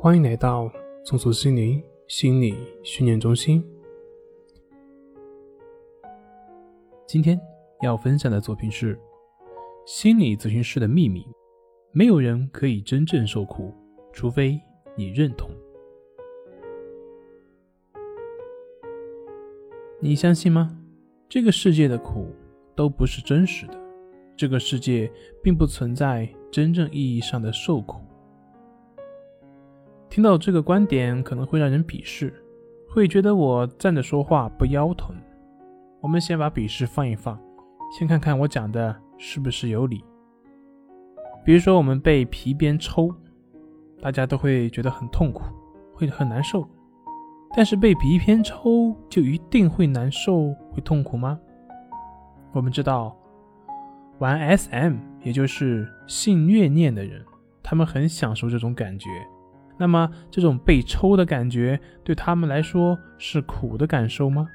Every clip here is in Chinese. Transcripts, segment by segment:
欢迎来到松鼠心灵心理训练中心。今天要分享的作品是《心理咨询师的秘密》。没有人可以真正受苦，除非你认同。你相信吗？这个世界的苦都不是真实的，这个世界并不存在真正意义上的受苦。听到这个观点可能会让人鄙视，会觉得我站着说话不腰疼。我们先把鄙视放一放，先看看我讲的是不是有理。比如说，我们被皮鞭抽，大家都会觉得很痛苦，会很难受。但是被皮鞭抽就一定会难受、会痛苦吗？我们知道，玩 SM 也就是性虐恋的人，他们很享受这种感觉。那么，这种被抽的感觉对他们来说是苦的感受吗？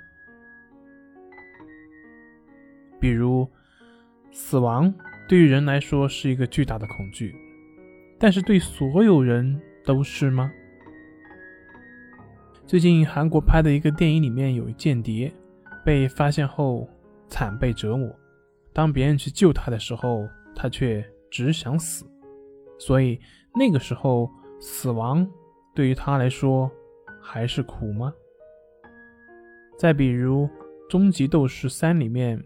比如，死亡对于人来说是一个巨大的恐惧，但是对所有人都是吗？最近韩国拍的一个电影里面有间谍被发现后惨被折磨，当别人去救他的时候，他却只想死，所以那个时候。死亡对于他来说还是苦吗？再比如《终极斗士三》里面，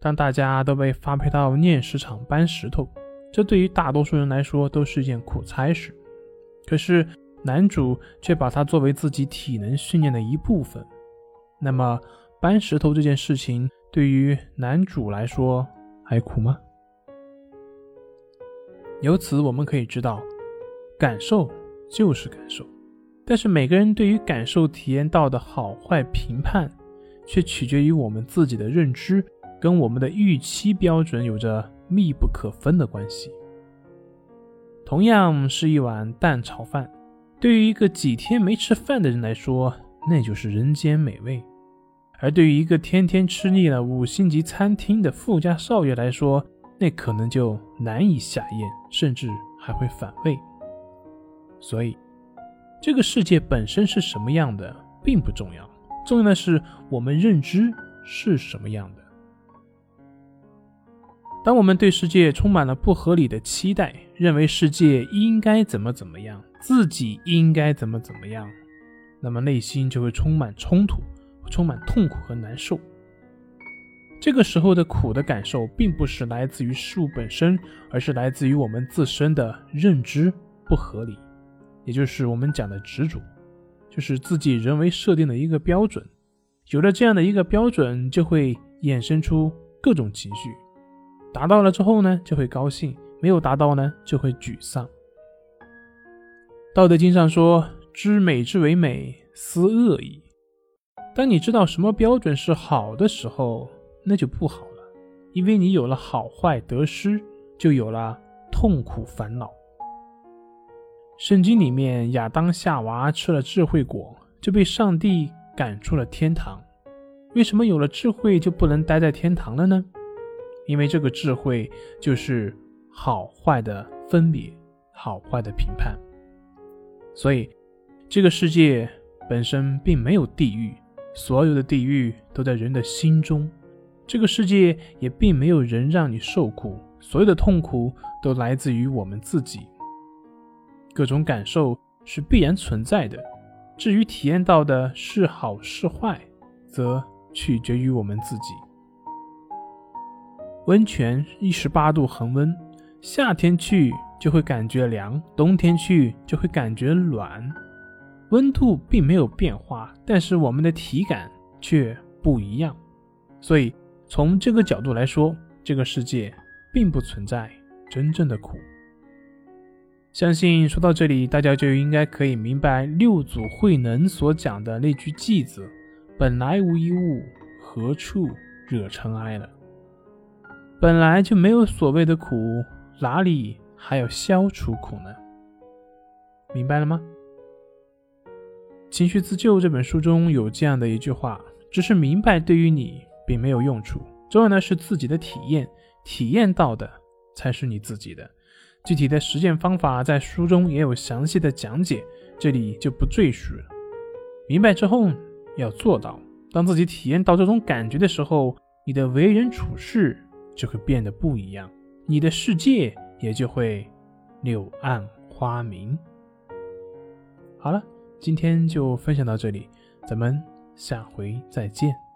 当大家都被发配到炼石场搬石头，这对于大多数人来说都是一件苦差事。可是男主却把它作为自己体能训练的一部分。那么搬石头这件事情对于男主来说还苦吗？由此我们可以知道。感受就是感受，但是每个人对于感受体验到的好坏评判，却取决于我们自己的认知跟我们的预期标准有着密不可分的关系。同样是一碗蛋炒饭，对于一个几天没吃饭的人来说，那就是人间美味；而对于一个天天吃腻了五星级餐厅的富家少爷来说，那可能就难以下咽，甚至还会反胃。所以，这个世界本身是什么样的并不重要，重要的是我们认知是什么样的。当我们对世界充满了不合理的期待，认为世界应该怎么怎么样，自己应该怎么怎么样，那么内心就会充满冲突，充满痛苦和难受。这个时候的苦的感受，并不是来自于事物本身，而是来自于我们自身的认知不合理。也就是我们讲的执着，就是自己人为设定的一个标准。有了这样的一个标准，就会衍生出各种情绪。达到了之后呢，就会高兴；没有达到呢，就会沮丧。道德经上说：“知美之为美，斯恶已。”当你知道什么标准是好的时候，那就不好了，因为你有了好坏得失，就有了痛苦烦恼。圣经里面，亚当夏娃吃了智慧果，就被上帝赶出了天堂。为什么有了智慧就不能待在天堂了呢？因为这个智慧就是好坏的分别，好坏的评判。所以，这个世界本身并没有地狱，所有的地狱都在人的心中。这个世界也并没有人让你受苦，所有的痛苦都来自于我们自己。各种感受是必然存在的，至于体验到的是好是坏，则取决于我们自己。温泉一十八度恒温，夏天去就会感觉凉，冬天去就会感觉暖。温度并没有变化，但是我们的体感却不一样。所以从这个角度来说，这个世界并不存在真正的苦。相信说到这里，大家就应该可以明白六祖慧能所讲的那句偈子：“本来无一物，何处惹尘埃”了。本来就没有所谓的苦，哪里还要消除苦呢？明白了吗？情绪自救这本书中有这样的一句话：“只是明白对于你并没有用处，重要的是自己的体验，体验到的才是你自己的。”具体的实践方法在书中也有详细的讲解，这里就不赘述了。明白之后要做到，当自己体验到这种感觉的时候，你的为人处事就会变得不一样，你的世界也就会柳暗花明。好了，今天就分享到这里，咱们下回再见。